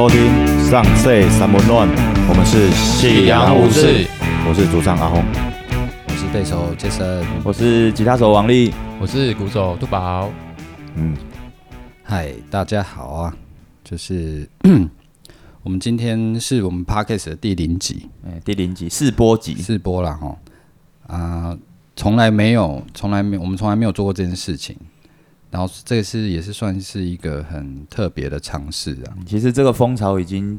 收听《上岁三温暖》，我们是夕阳武士，我是主唱阿红，我是贝手杰森，我是吉他手王力。我是鼓手杜宝。嗯，嗨，大家好啊！就是 我们今天是我们 podcast 的第零集哎，第零集试播集，试播了哈啊，从来没有，从来没有，我们从来没有做过这件事情。然后这个是也是算是一个很特别的尝试啊，其实这个风潮已经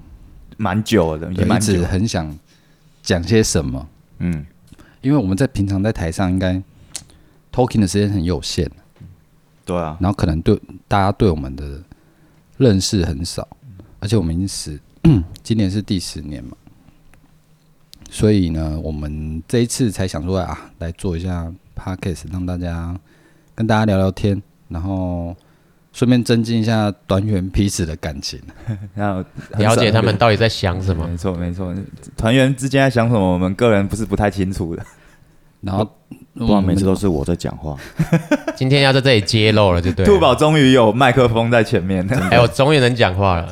蛮久了，也蛮久对一直。很想讲些什么，嗯，因为我们在平常在台上应该 talking 的时间很有限，对啊，然后可能对大家对我们的认识很少，而且我们已经十，今年是第十年嘛，所以呢，我们这一次才想说啊，来做一下 podcast，让大家跟大家聊聊天，然后顺便增进一下团员彼此的感情。然后 了解他们到底在想什么。没错没错，团员之间在想什么，我们个人不是不太清楚的，然后不然每次都是我在讲话。今天要在这里揭露了，就对了。兔宝终于有麦克风在前面，哎，我终于能讲话了。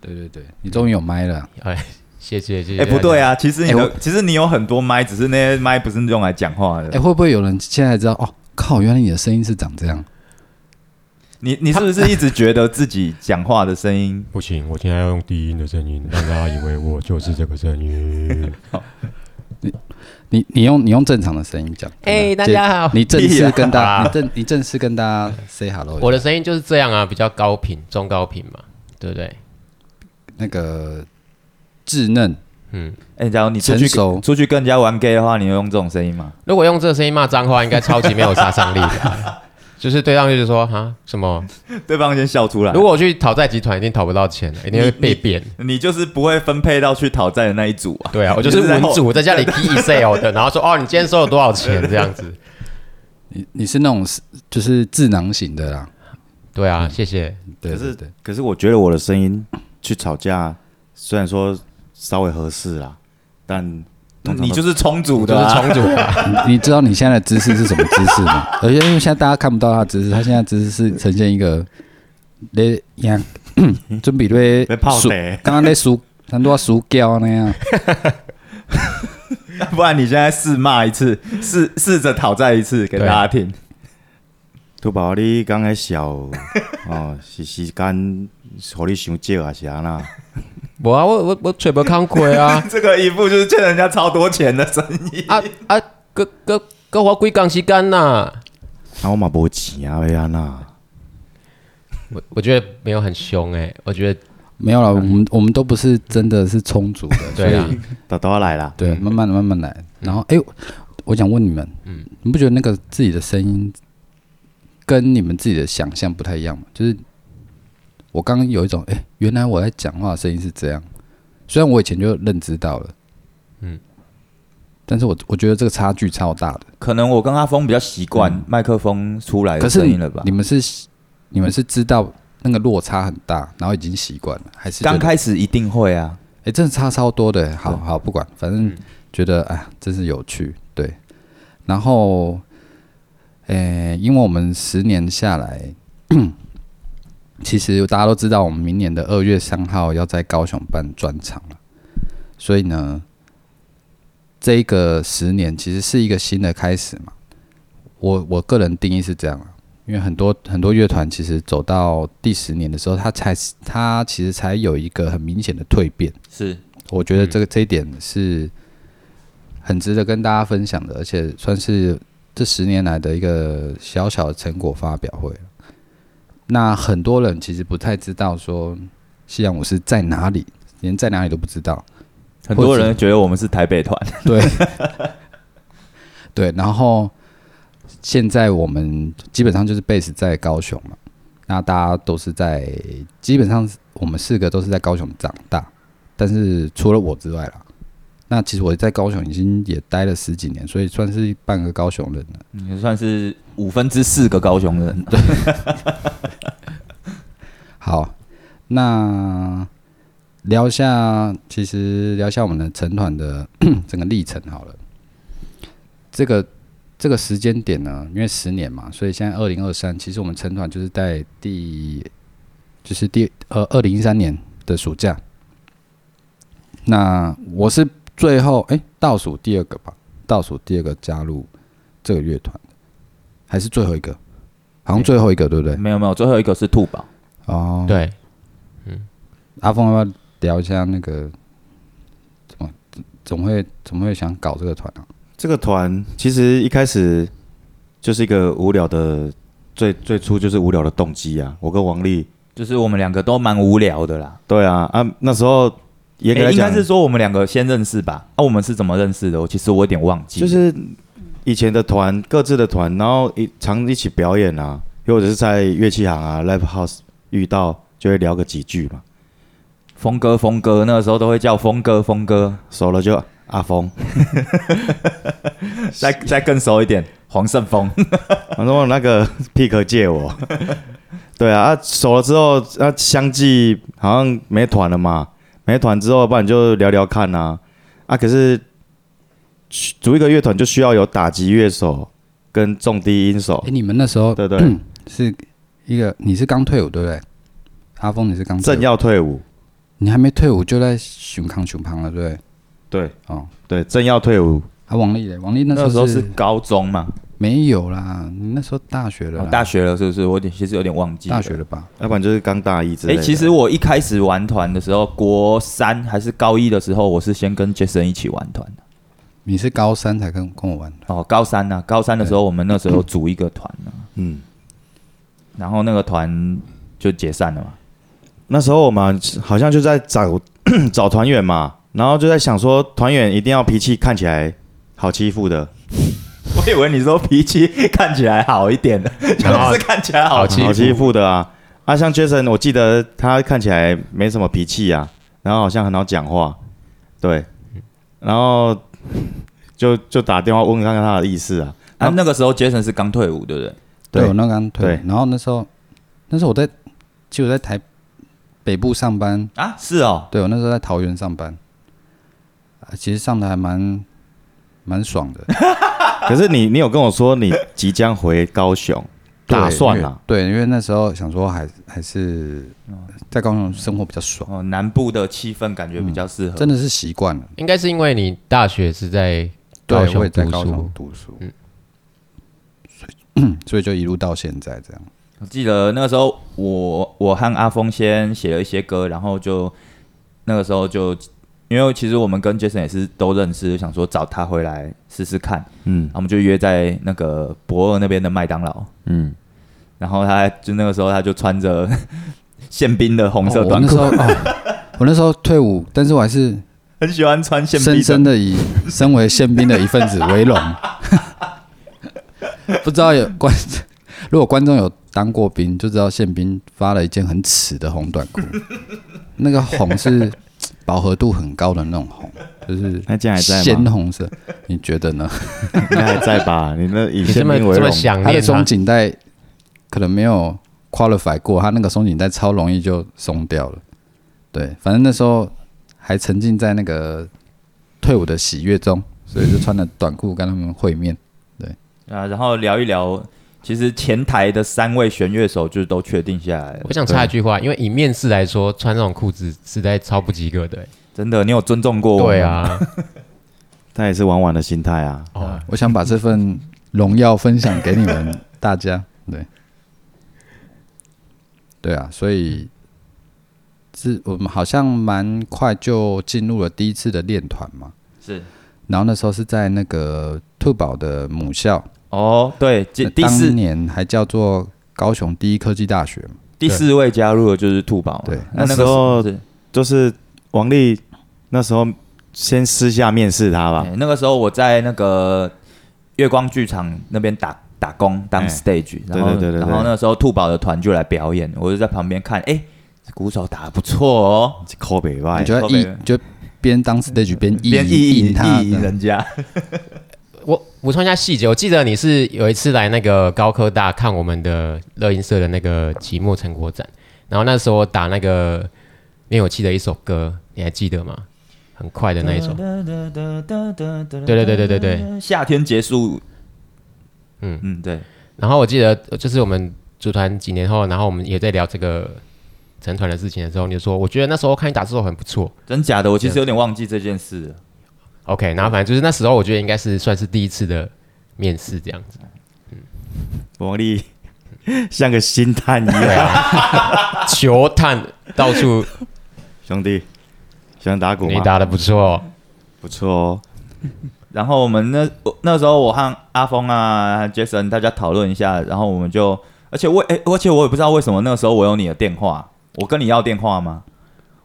对对对，你终于有麦了，哎，谢谢谢谢。哎，不对，啊，其实你哎我的其实你有很多麦，只是那些麦不是用来讲话的哎、会不会有人现在知道？哦，靠，原来你的声音是长这样。你你是不是一直觉得自己讲话的声音？不行，我现在要用低音的声音，让大家以为我就是这个声音。你你用你用正常的声音讲。哎，大家好。你正式跟大好 啦你正你正式跟大家 say hello。我的声音就是这样啊，比较高频、中高频嘛，对不对？那个稚嫩，嗯，哎，假如你出去成熟出去跟人家玩 gay 的话，你会用这种声音吗？如果用这个声音骂脏话，应该超级没有杀伤力的。就是对上去就说哈什么？对方先笑出来。如果我去讨债集团，一定讨不到钱，一定会被贬。你就是不会分配到去讨债的那一组啊。对啊，我就是文组，在家里 key Excel 的，然后说哦，你今天收了多少钱这样子。你你是那种就是智囊型的啦。对啊，谢谢。对可是可是我觉得我的声音去吵架，虽然说稍微合适啦，但你就是充足就是的啊。重组啊，你你知道你现在的姿势是什么姿势吗？而且因为现在大家看不到他的姿势，他现在姿势是呈现一个咧样，准备咧被 泡水，刚刚在输很多输胶那样。不然你现在试骂一次，试试着讨债一次给大家听。土宝，你刚才笑哦，是时间互你想借还是安那？我啊，我我我吹不康亏啊 这个一副就是欠人家超多钱的生意。啊啊，哥哥哥我几工时间呐？啊，我嘛无钱啊，要安娜？我我觉得没有很凶哎，我觉得没有了，我们我们都不是真的是充足的，所对啊以都都要来啦。对，慢慢的慢慢来。然后，哎、我想问你们，嗯，你不觉得那个自己的声音跟你们自己的想象不太一样吗？就是我刚刚有一种，哎、原来我在讲话的声音是这样，虽然我以前就认知到了，嗯嗯，但是我我觉得这个差距超大的。可能我跟阿峰比较习惯麦克风出来的声音了吧你？们是你们是知道那个落差很大，然后已经习惯了，还是刚开始一定会啊，哎、真的差超多的。好好，不管，反正觉得哎，真是有趣。对，然后，诶、因为我们十年下来，其实大家都知道，我们明年的二月三号要在高雄办专场了，所以呢，这一个十年其实是一个新的开始嘛。我我个人定义是这样啊，因为很多很多乐团其实走到第十年的时候，他才他其实才有一个很明显的蜕变。是我觉得这个、这一点是很值得跟大家分享的，而且算是这十年来的一个小小的成果发表会。那很多人其实不太知道说夕阳武士在哪里，连在哪里都不知道。很多人觉得我们是台北团，对，对，然后现在我们基本上就是 base 在高雄嘛，那大家都是在基本上我们四个都是在高雄长大，但是除了我之外啦，那其实我在高雄已经也待了十几年，所以算是半个高雄人了。你算是五分之四个高雄人。对，好，那聊一下，其实聊一下我们的成团的 整个历程好了。这个这个时间点呢，因为十年嘛，所以现在二零二三，其实我们成团就是在第，就是第呃二零一三年的暑假，那我是最后哎、倒数第二个吧，倒数第二个加入这个乐团，还是最后一个？好像最后一个对不对？没有没有，最后一个是兔宝。哦，，对，嗯阿峰要不要聊一下那个怎么怎么会怎么会想搞这个团啊？这个团其实一开始就是一个无聊的，最最初就是无聊的动机啊。我跟王丽，就是我们两个都蛮无聊的啦。对啊啊，那时候严格来讲诶应该是说我们两个先认识吧？啊，我们是怎么认识的？我其实我有点忘记。就是以前的团，各自的团，然后一常一起表演啊，或者是在乐器行啊、live house 遇到，就会聊个几句嘛。峰哥，峰哥，那个时候都会叫峰哥，峰哥。熟了就阿峰，再再更熟一点，黄胜峰。反正我那个 pick 借我。对啊，啊熟了之后，啊相继好像没团了嘛，没团之后，不然就聊聊看啊。啊，可是组一个乐团就需要有打击乐手跟重低音手。哎、，你们那时候对对，是一个你是刚退伍对不对？阿峰你是刚正，要退伍，你还没退伍就在熊康熊旁了对不对？对。哦，对，正要退伍，啊王丽嘞，王丽那那时候是高中嘛，没有啦，你那时候大学了、哦大学了是不是？我有点其实有点忘记了。大学了吧？要不然就是刚大一之类哎、的。其实我一开始玩团的时候，国三还是高一的时候，我是先跟 Jason 一起玩团的。你是高三才跟跟我玩的，哦，高三呢、高三的时候，我们那时候组一个团呢、嗯，然后那个团就解散了嘛。那时候我们好像就在找 找团员嘛，然后就在想说团员一定要脾气看起来好欺负的，我以为你说脾气看起来好一点的，就是看起来好。好欺负。好欺负的啊。啊，像 Jason，我记得他看起来没什么脾气啊，然后好像很好讲话，对，然后就就打电话问看看他的意思啊。啊，那个时候 Jason 是刚退伍，对不对？对。对我那刚退，然后那时候那时候我在，其实我在台北部上班，啊，是哦，对我那时候在桃园上班，啊，其实上的还蛮蛮爽的，可是你你有跟我说你即将回高雄，打对算啊，对，因为那时候想说还还是在高雄生活比较爽，哦，南部的气氛感觉比较适合。真的是习惯了。应该是因为你大学是在对，高雄我也在读书高雄读书，嗯所以 所以就一路到现在这样。我记得那个时候我我和阿峰先写了一些歌，然后就那个时候就因为其实我们跟 Jason 也是都认识，想说找他回来试试看，嗯。然后我们就约在那个博尔那边的麦当劳，嗯，然后他就那个时候他就穿着 宪兵的红色哦我短裤，那时候哦，我那时候退伍，但是我还是很喜欢穿宪深兵深。深的以身为宪兵的一份子为荣。不知道有观，如果观众有当过兵，就知道宪兵发了一件很耻的红短裤，那个红是饱和度很高的那种红，就是那这样还在吗鲜红色。你觉得呢？应该还在吧？你那以你这宪么这么兵为荣，它的松紧带可能没有 qualify 过，它那个松紧带超容易就松掉了。对，反正那时候还沉浸在那个退伍的喜悦中，所以就穿了短裤跟他们会面对。啊，然后聊一聊，其实前台的三位弦乐手就是都确定下来了我。想插一句话，因为以面试来说，穿这种裤子实在超不及格的、欸。真的，你有尊重过我？对，啊，他也是玩玩的心态啊。哦，我想把这份荣耀分享给你们大家。对，对啊，所以是我们好像蛮快就进入了第一次的练团嘛。是然后那时候是在那个兔宝的母校，哦，对，第第四年还叫做高雄第一科技大学嘛。第四位加入的就是兔宝。对那那个时候就是王丽那时候先私下面试他吧，哎那个时候我在那个月光剧场那边打打工当哎。stage，然后对对对对然后那时候兔宝的团就来表演，我就在旁边看，哎，这鼓手打得不错哦，扣北外你就要后面意就边当 stage 边意边意淫淫他人家。我补充一下细节，我记得你是有一次来那个高科大看我们的乐音社的那个期末成果展，然后那时候打那个灭火器的一首歌，你还记得吗？很快的那一首，对对对对对对，夏天结束，嗯嗯，对，然后我记得就是我们组团几年后，然后我们也在聊这个成团的事情的时候，你就说我觉得那时候看你打字都很不错。真假的？我其实有点忘记这件事了。OK，然后反正就是那时候我觉得应该是算是第一次的面试这样子。魔力 像个星探一样，啊，球探到处兄弟，喜欢打鼓吗？你打的不错，不错哦。然后我们那我那时候我和阿峰啊、Jason 大家讨论一下，然后我们就，而且我哎、而且我也不知道为什么那个时候我有你的电话，我跟你要电话吗？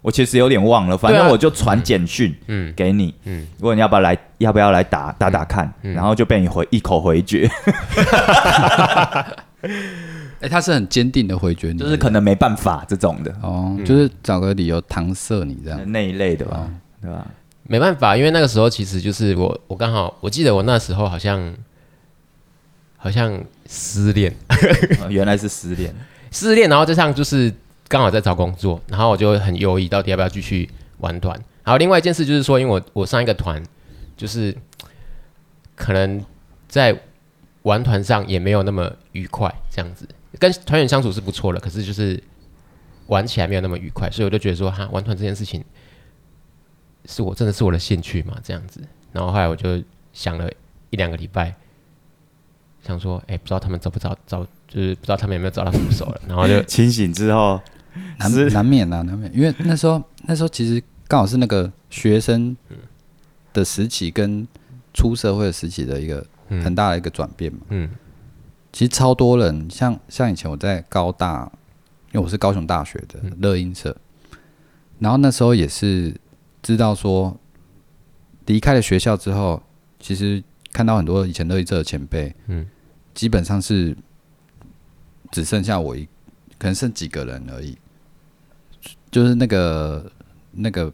我其实有点忘了，反正我就传简讯嗯。给你，嗯，问你要不要来，要不要来打打打看，嗯。然后就被你回一口回绝，哎、他是很坚定的回绝你，就是可能没办法这种的。哦，就是找个理由搪塞你这样。那一类的吧，对吧？没办法，因为那个时候其实就是我我刚好我记得我那时候好像好像失恋。呃 原来是失恋，失恋，然后加上就是刚好在找工作，然后我就很犹豫到底要不要继续玩团。然后另外一件事就是说，因为我我上一个团就是可能在玩团上也没有那么愉快，这样子跟团员相处是不错的，可是就是玩起来没有那么愉快，所以我就觉得说，哈，玩团这件事情是我真的是我的兴趣嘛，这样子。然后后来我就想了一两个礼拜，想说，哎、不知道他们找不找找，就是不知道他们有没有找到助手了，然后就清醒之后，难是。难免啊，难免，因为那时候那时候其实刚好是那个学生的时期跟出社会的时期的一个嗯。很大的一个转变嘛。嗯。其实超多人，像像以前我在高大，因为我是高雄大学的乐音社，然后那时候也是知道说，离开了学校之后，其实看到很多以前乐音社的前辈，嗯。基本上是只剩下我一，可能剩几个人而已，就是那个那个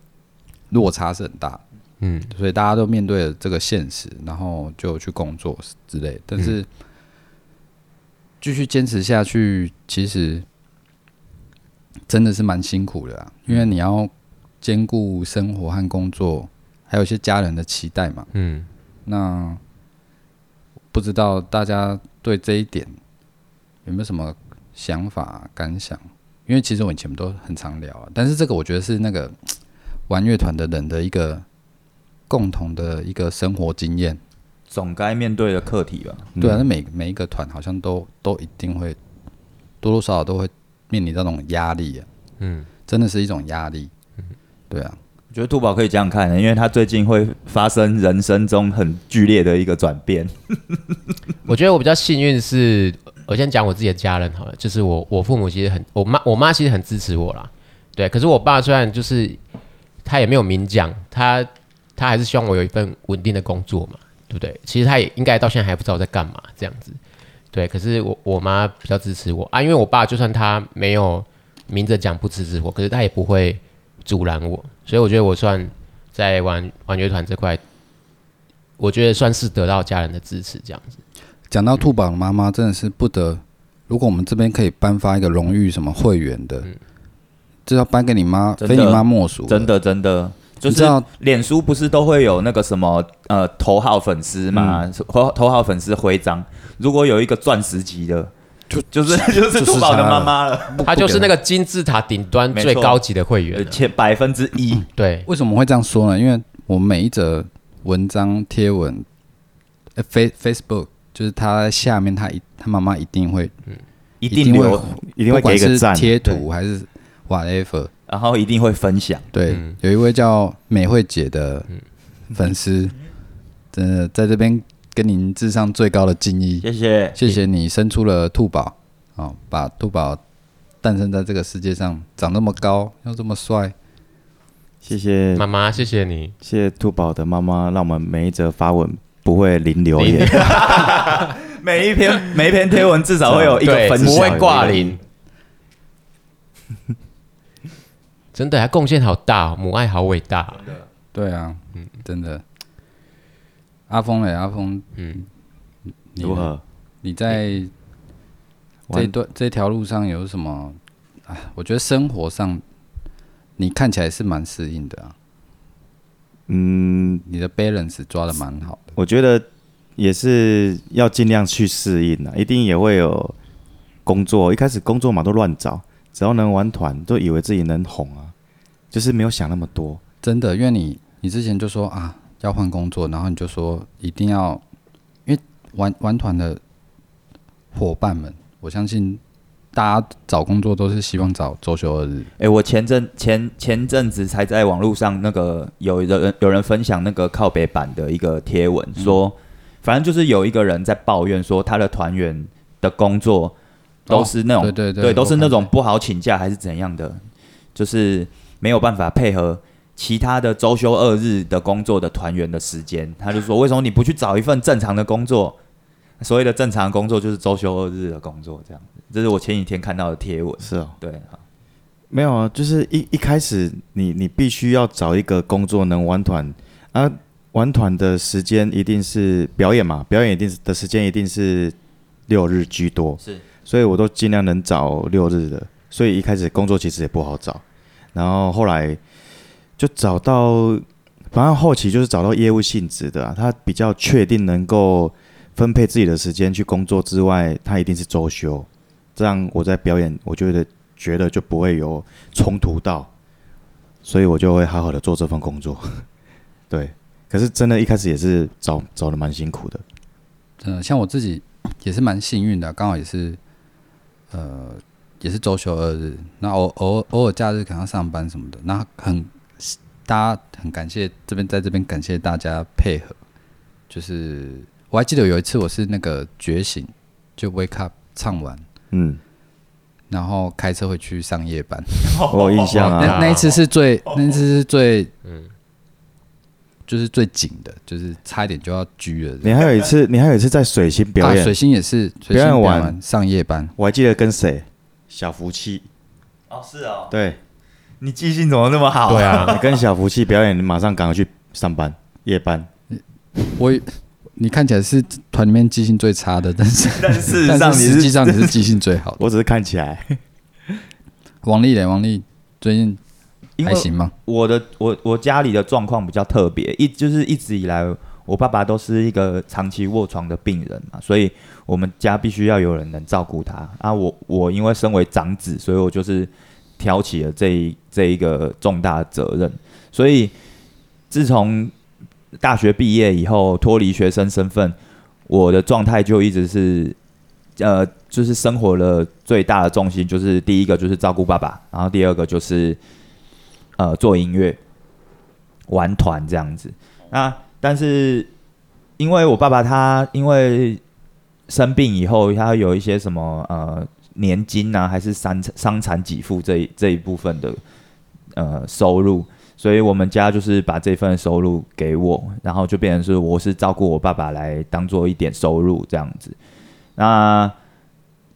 落差是很大。嗯所以大家都面对了这个现实，然后就去工作之类。但是继续坚持下去，其实真的是蛮辛苦的啊，因为你要兼顾生活和工作，还有一些家人的期待嘛。嗯那不知道大家对这一点有没有什么想法、感想？因为其实我以前都很常聊啊，但是这个我觉得是那个 玩乐团的人的一个共同的一个生活经验。总该面对的课题吧。对啊，那每每一个团好像都都一定会多多少少都会面临到那种压力啊，嗯，真的是一种压力。对啊，我觉得兔宝可以这样看，因为他最近会发生人生中很剧烈的一个转变。我觉得我比较幸运是，我先讲我自己的家人好了，就是我我父母其实很，我妈我妈其实很支持我啦，对，可是我爸虽然就是他也没有明讲，他他还是希望我有一份稳定的工作嘛，对不对？其实他也应该到现在还不知道我在干嘛这样子，对，可是我我妈比较支持我啊，因为我爸就算他没有明着讲不支持我，可是他也不会阻拦我，所以我觉得我算在玩玩乐团这块，我觉得算是得到家人的支持这样子。讲到兔宝的妈妈，真的是不得。如果我们这边可以颁发一个荣誉什么会员的，这要颁给你妈，非你妈莫属。真，的真的，就是脸书不是都会有那个什么呃头号粉丝嘛，头头号粉丝徽章，如果有一个钻石级的，就就是就是兔宝的妈妈了，她就是那个金字塔顶端最高级的会员。啊、前百分之一。对，为什么会这样说呢？因为我每一则文章贴文，呃，Face Facebook，就是他下面他一他妈妈一定会一一定会，一定会不管是给一个赞。贴图还是 whatever。然后一定会分享。对，嗯有一位叫美惠姐的粉丝，真的在这边跟您致上最高的敬意，谢谢，谢谢你生出了兔宝，哦，把兔宝诞生在这个世界上，长那么高又这么帅，谢谢妈妈，谢谢你。谢谢兔宝的妈妈，让我们每一则发文不会零留零言。每一篇每一篇贴文至少会有一个对，分享，不会挂零。真的，他贡献好大、哦，母爱好伟大、哦。对啊，嗯，真的。阿峰嘞，阿峰，嗯，你如何？你在这段这条路上有什么？啊，我觉得生活上你看起来是蛮适应的啊，嗯，你的 balance 抓的蛮好的。我觉得也是要尽量去适应啊，一定也会有工作，一开始工作嘛都乱找，只要能玩团，都以为自己能红啊，就是没有想那么多。真的，因为你你之前就说啊要换工作，然后你就说一定要，因为玩玩团的伙伴们，我相信大家找工作都是希望找周休二日。哎、我前阵前前阵子才在网络上那个有人有人分享那个靠北版的一个贴文，说、反正就是有一个人在抱怨说他的团员的工作都是那种、对对对都是那种不好请假还是怎样的，就是没有办法配合其他的周休二日的工作的团员的时间。他就说为什么你不去找一份正常的工作？所谓的正常工作就是周休二日的工作，这样子。这是我前几天看到的贴文。是哦，对，好没有啊，就是一一开始你你必须要找一个工作能玩团啊，玩团的时间一定是表演嘛，表演一定的时间一定是六日居多，是所以我都尽量能找六日的，所以一开始工作其实也不好找，然后后来就找到，反正后期就是找到业务性质的、啊，他比较确定能够分配自己的时间去工作之外，他一定是周休，这样我在表演，我觉得觉得就不会有冲突到，所以我就会好好的做这份工作。对，可是真的，一开始也是找找的蛮辛苦的。嗯、像我自己也是蛮幸运的，刚好也是，呃，也是周休二日，那偶偶偶尔假日可能要上班什么的，那很大家很感谢这边在这边感谢大家配合，就是我还记得有一次我是那个觉醒就 Wake Up 唱完，嗯，然后开车回去上夜班，我有印象啊。那那一次是最那一次是最嗯，就是最紧的，就是差一点就要狙了。你还有一次，你还有一次在水星表演，啊，水星也是水星表演完完。上夜班，我还记得跟谁？小福气，哦，是哦，对，你记性怎么那么好？对啊，你跟小福气表演，你马上赶快去上班，夜班。我你看起来是团里面记性最差的，但是 但事实但上实际上你是记性最好的。我只是看起来，王丽嘞，王丽最近还行吗？我的我我家里的状况比较特别，一就是一直以来我爸爸都是一个长期卧床的病人嘛，所以我们家必须要有人能照顾他啊。我我因为身为长子，所以我就是挑起了这一这一个重大的责任，所以自从大学毕业以后脱离学生身份，我的状态就一直是呃，就是生活的最大的重心就是第一个就是照顾爸爸，然后第二个就是呃做音乐、玩团这样子。那但是因为我爸爸他因为生病以后，他有一些什么呃年金啊，还是伤伤残给付这一这一部分的呃收入，所以我们家就是把这份收入给我，然后就变成是我是照顾我爸爸来当做一点收入这样子。那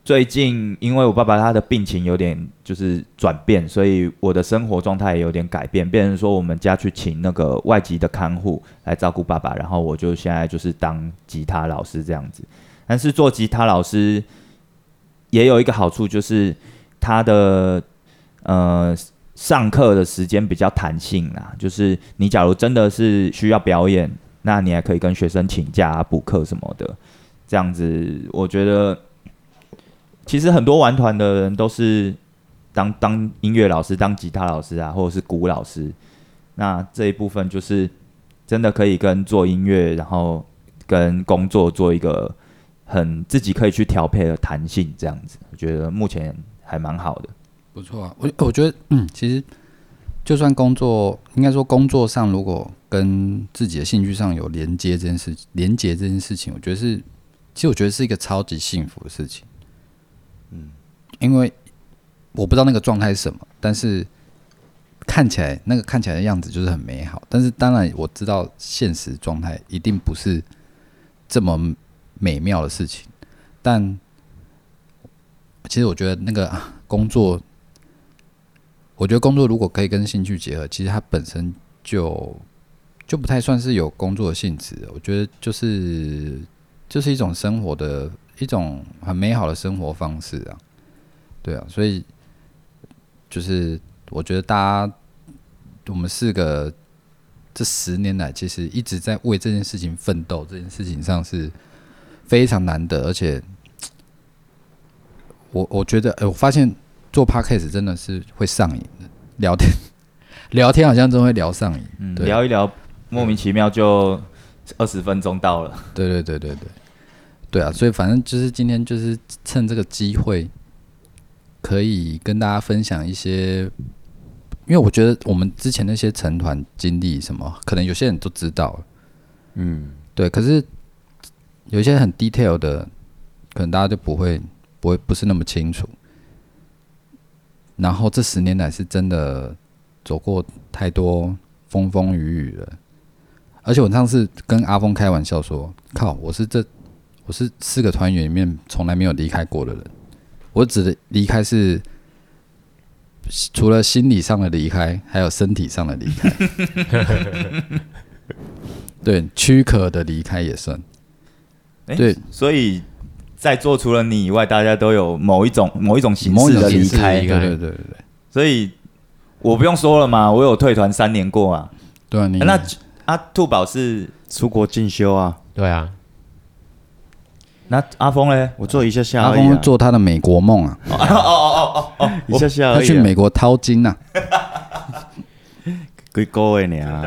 最近因为我爸爸他的病情有点就是转变，所以我的生活状态也有点改变，变成说我们家去请那个外籍的看护来照顾爸爸，然后我就现在就是当吉他老师这样子。但是做吉他老师也有一个好处，就是他的呃上课的时间比较弹性啦，就是你假如真的是需要表演，那你还可以跟学生请假、补课什么的。这样子，我觉得其实很多玩团的人都是当当音乐老师、当吉他老师啊，或者是鼓老师。那这一部分就是真的可以跟做音乐，然后跟工作做一个很自己可以去调配的弹性，这样子，我觉得目前还蛮好的。不错啊，我我觉得，嗯，其实就算工作，应该说工作上如果跟自己的兴趣上有连接这件事，连接这件事情，我觉得是，其实我觉得是一个超级幸福的事情。嗯，因为我不知道那个状态是什么，但是看起来那个看起来的样子就是很美好。但是当然我知道现实状态一定不是这么美妙的事情，但其实我觉得那个啊工作。我觉得工作如果可以跟兴趣结合，其实它本身就就不太算是有工作的性质。我觉得就是就是一种生活的一种很美好的生活方式啊，对啊，所以就是我觉得大家我们四个这十年来其实一直在为这件事情奋斗，这件事情上是非常难得，而且我我觉得，哎、我发现。做 podcast 真的是会上瘾的，聊天 聊天好像真会聊上瘾。嗯，对聊一聊，莫名其妙就二十分钟到了。对对对对对，对啊，所以反正就是今天就是趁这个机会，可以跟大家分享一些，因为我觉得我们之前那些成团经历什么，可能有些人都知道了，嗯，对，可是有一些很 detail 的，可能大家就不会不会不是那么清楚。然后这十年来是真的走过太多风风雨雨了，而且我上次跟阿峰开玩笑说：“靠，我是这我是四个团员里面从来没有离开过的人。我指的离开是除了心理上的离开，还有身体上的离开。对，躯壳的离开也算。诶对，所以在座除了你以外，大家都有某一种某一种形式的某一种形式离开离。对对对对对，所以我不用说了嘛，我有退团三年过啊。对啊，你那阿兔宝是出国进修啊，对啊，那阿峰嘞？我做一下下阿峰做他的美国梦啊 哦哦哦哦，一下下而已、啊。他去美国掏金啊。几个月呢？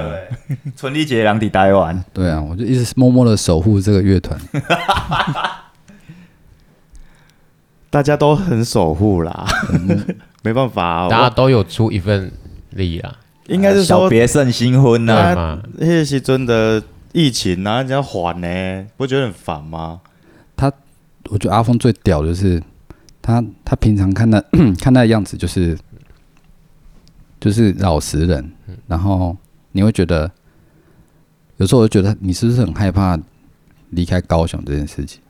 对，春丽姐两底台湾。对啊，我就一直默默的守护这个乐团。大家都很守护啦，没办法、啊，大家都有出一份力啊，应该是说别胜新婚呐？那些是真的疫情啊，人家缓呢，不觉得很烦吗？他我觉得阿峰最屌的就是他，他平常看那 看他的样子就是就是老实人，然后你会觉得有时候我就觉得你是不是很害怕离开高雄这件事情？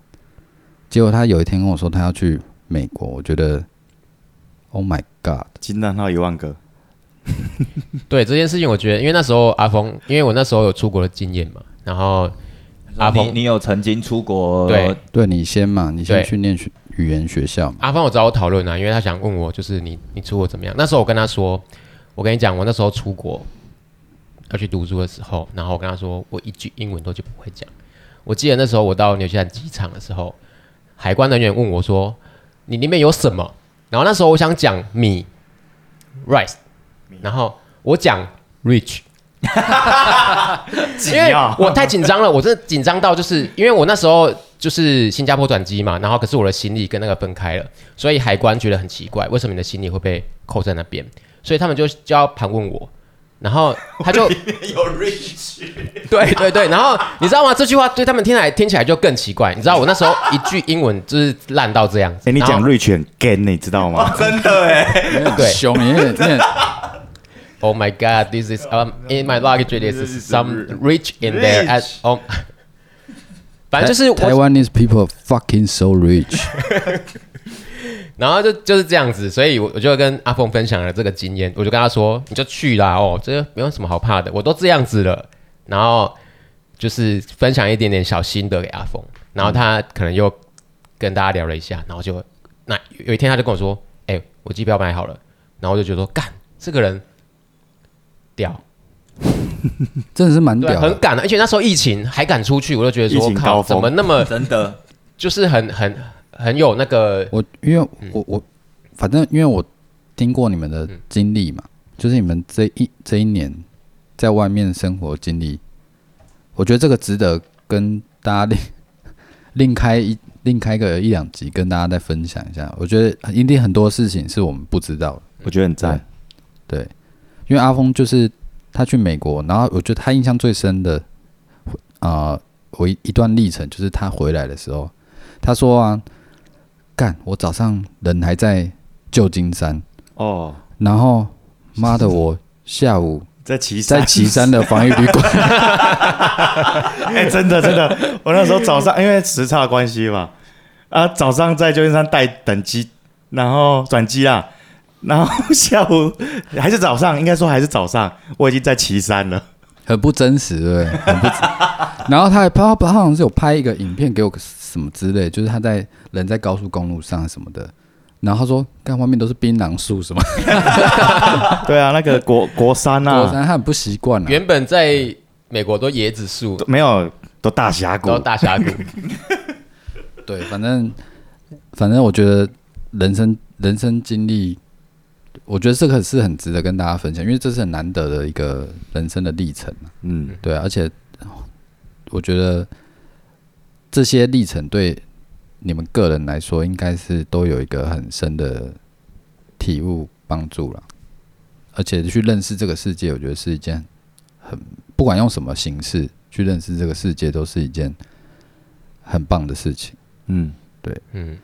结果他有一天跟我说他要去美国，我觉得 Oh my God！金蛋号一万个，对这件事情，我觉得，因为那时候阿峰，因为我那时候有出国的经验嘛，然后阿峰你有曾经出国？对对你先嘛，你先对去念学语言学校嘛。阿峰有找我讨论啊，因为他想问我，就是你你出国怎么样？那时候我跟他说，我跟你讲，我那时候出国要去读书的时候，然后我跟他说，我一句英文都就不会讲。我记得那时候我到纽西兰机场的时候，海关人员问我说：“你里面有什么？”然后那时候我想讲米 rice，然后我讲 rich，因为我太紧张了，我真的紧张到就是因为我那时候就是新加坡转机嘛，然后可是我的行李跟那个分开了，所以海关觉得很奇怪，为什么你的行李会被扣在那边？所以他们就就要盘问我，然后他就有 rich，对对对，然后你知道吗？这句话对他们听来听起来就更奇怪。你知道我那时候一句英文就是烂到这样子。哎、你讲 rich 很 gay，你知道吗？真的哎，对凶，你也你也 Oh my God, this is um in my luggage. This is some rich in there at oh，反正就是我，台湾 is people fucking so rich。然后就就是这样子，所以我我就跟阿峰分享了这个经验，我就跟他说，你就去啦，哦，这个没有什么好怕的，我都这样子了。然后就是分享一点点小心得给阿峰，然后他可能又跟大家聊了一下，然后就那有一天他就跟我说，哎、我机票买好了，然后我就觉得说，干这个人屌，真的是蛮对，屌的。很敢的，而且那时候疫情还敢出去，我就觉得疫说，靠，怎么那么真的就是很很很有那个，我因为嗯我我反正因为我听过你们的经历嘛，就是你们这一这一年在外面生活经历，我觉得这个值得跟大家另另开一另开个一两集跟大家再分享一下。我觉得一定很多事情是我们不知道的。我觉得很赞。对，因为阿峰就是他去美国，然后我觉得他印象最深的，啊，我一一段历程就是他回来的时候，他说啊，干，我早上人还在旧金山，哦，然后妈的，我下午在岐山，在岐山的防疫旅馆，哎、真的真的，我那时候早上因为时差关系嘛，啊，早上在旧金山待等机，然后转机啦，然后下午 还是早上，应该说还是早上，我已经在岐山了。很不真实，对不对？很不真。然后他还拍，他好像是有拍一个影片给我什么之类，就是他在人在高速公路上什么的。然后他说：“看外面都是槟榔树什么。对啊，那个国国山”啊，国山他很不习惯啊。原本在美国都椰子树，没有都大峡谷都，大峡谷，对，反正反正我觉得人生人生经历我觉得这个是很值得跟大家分享，因为这是很难得的一个人生的历程啊嗯对啊，而且我觉得这些历程对你们个人来说，应该是都有一个很深的体悟帮助了。而且去认识这个世界，我觉得是一件很不管用什么形式去认识这个世界，都是一件很棒的事情。嗯，对嗯，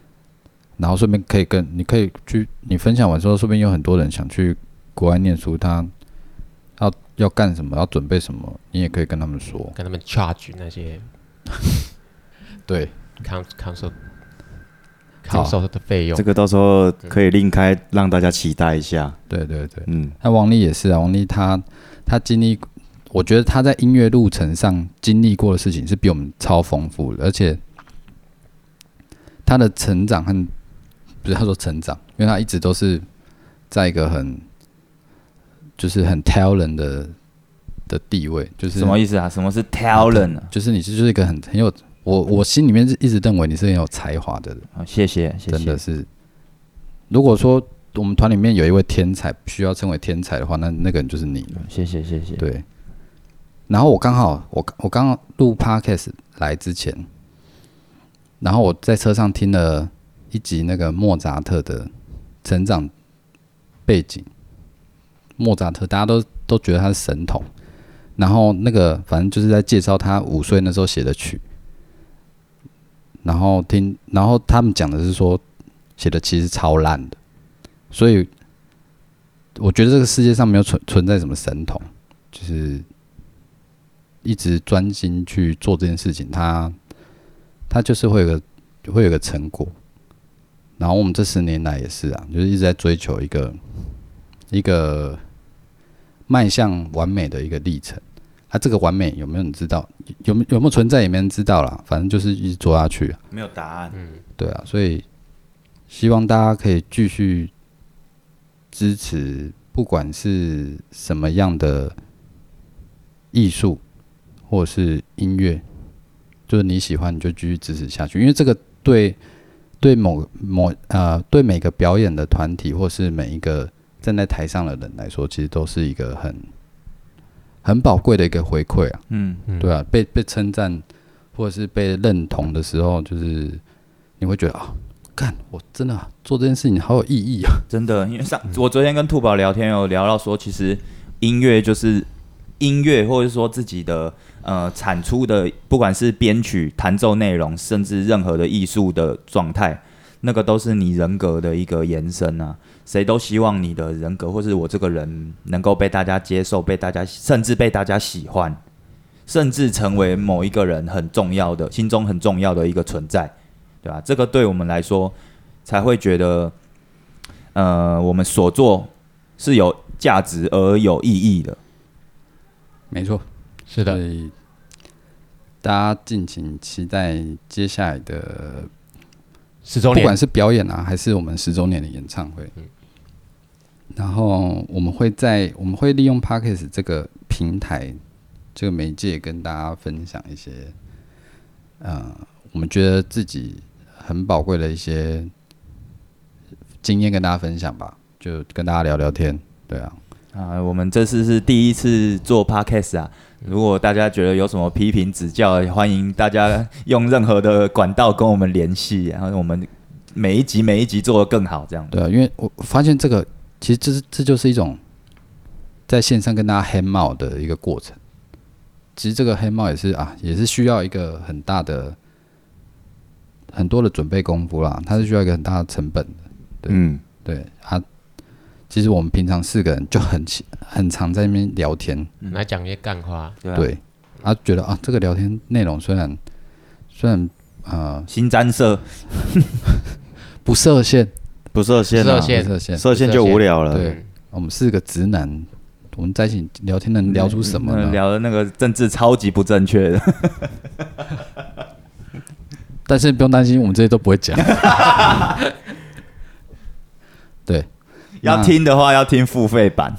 然后顺便可以跟你可以去你分享完之后，顺便有很多人想去国外念书，他要要干什么，要准备什么，你也可以跟他们说。跟他们 charge 那些对，cons console 的费用这，个到时候可以另开，让大家期待一下。对对对。嗯那王力也是啊，王力他他经历，我觉得他在音乐路程上经历过的事情是比我们超丰富的，而且他的成长和不是他说成长，因为他一直都是在一个很就是很 talent 的的地位，就是什么意思啊？什么是 talent 啊？就是你是就是一个很很有我我心里面是一直认为你是很有才华的人，好谢谢谢谢真的。是。如果说我们团里面有一位天才需要称为天才的话，那那个人就是你了。谢谢谢谢。对。然后我刚好我我刚刚录 podcast 来之前，然后我在车上听了一集那个莫扎特的成长背景。莫扎特大家都都觉得他是神童，然后那个反正就是在介绍他五岁那时候写的曲，然后听，然后他们讲的是说写的其实超烂的，所以我觉得这个世界上没有存存在什么神童，就是一直专心去做这件事情，他他就是会有个会有个成果。然后我们这十年来也是啊，就是一直在追求一个一个迈向完美的一个历程。啊，这个完美有没有人知道？有没有没有存在也没人知道啦。反正就是一直做下去啊。没有答案。嗯对啊，所以希望大家可以继续支持，不管是什么样的艺术或者是音乐，就是你喜欢你就继续支持下去，因为这个对对某某呃对每个表演的团体或是每一个站在台上的人来说，其实都是一个很很宝贵的一个回馈啊。嗯，嗯对啊，被被称赞或者是被认同的时候，就是你会觉得啊，看，我真的啊做这件事情好有意义啊。真的，因为上我昨天跟兔宝聊天有聊到说，其实音乐就是音乐，或者说自己的呃产出的，不管是编曲、弹奏内容，甚至任何的艺术的状态，那个都是你人格的一个延伸啊。谁都希望你的人格，或是我这个人能够被大家接受，被大家甚至被大家喜欢，甚至成为某一个人很重要的、心中很重要的一个存在，对吧？这个对我们来说才会觉得，呃，我们所做是有价值而有意义的。没错，是的，大家敬请期待接下来的，十周年不管是表演啊，还是我们十周年的演唱会。然后我们会在我们会利用 Parkes 这个平台这个媒介跟大家分享一些，呃，我们觉得自己很宝贵的一些经验跟大家分享吧，就跟大家聊聊天，对啊，啊，我们这次是第一次做 podcast 啊。如果大家觉得有什么批评指教，欢迎大家用任何的管道跟我们联系，然后我们每一集每一集做得更好，这样。对啊，因为我发现这个其实这是这就是一种在线上跟大家 hang out 的一个过程。其实这个 hang out 也是啊，也是需要一个很大的很多的准备功夫啦，它是需要一个很大的成本的。对嗯，对啊，其实我们平常四个人就很喜很常在那边聊天，来讲一些干话，对啊，对，啊觉得啊这个聊天内容虽然虽然呃新沾色，不设限，不设限啊，不设限不设限，设限就无聊了。对。我们四个直男，我们在一起聊天能聊出什么呢？嗯聊的那个政治超级不正确的，但是不用担心，我们这些都不会讲。对，要听的话要听付费版，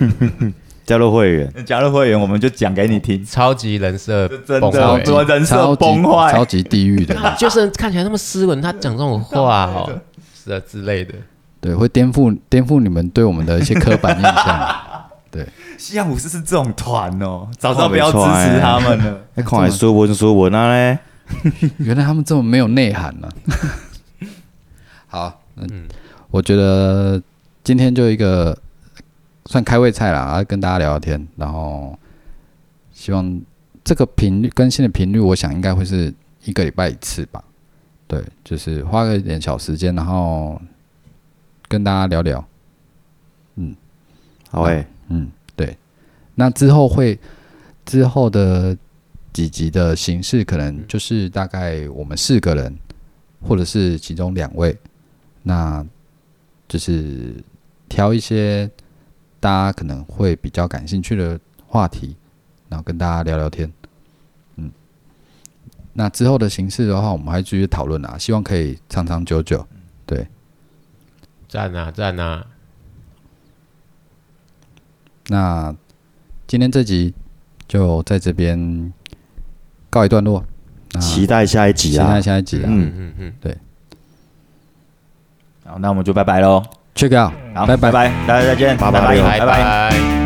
加入会员，加入会员我们就讲给你听。超级人设真崩的，溃我人设超级崩坏。超。级地狱的，就是看起来那么斯文，他讲这种话哦，是啊之类的，对，会颠覆颠覆你们对我们的一些刻板印象。对。西洋武士是这种团哦，早知道不要支持他们了。那看来说文说文啊嘞，原来他们这么没有内涵呢、好，嗯，我觉得今天就一个算开胃菜啦，啊，跟大家聊聊天，然后希望这个频率更新的频率，我想应该会是一个礼拜一次吧。对，就是花个一点小时间，然后跟大家聊聊。嗯好诶，嗯，对。那之后会之后的几集的形式，可能就是大概我们四个人，或者是其中两位，那就是挑一些大家可能会比较感兴趣的话题，然后跟大家聊聊天。嗯，那之后的形式的话，我们还继续讨论啊，希望可以长长久久。对，赞啊赞啊！那今天这集就在这边告一段落。那期待下一集啊期待啊！下一集啊、嗯嗯嗯，对好，那我们就拜拜喽。C h e c k out，好，拜拜拜拜，大家再见，拜拜，拜拜。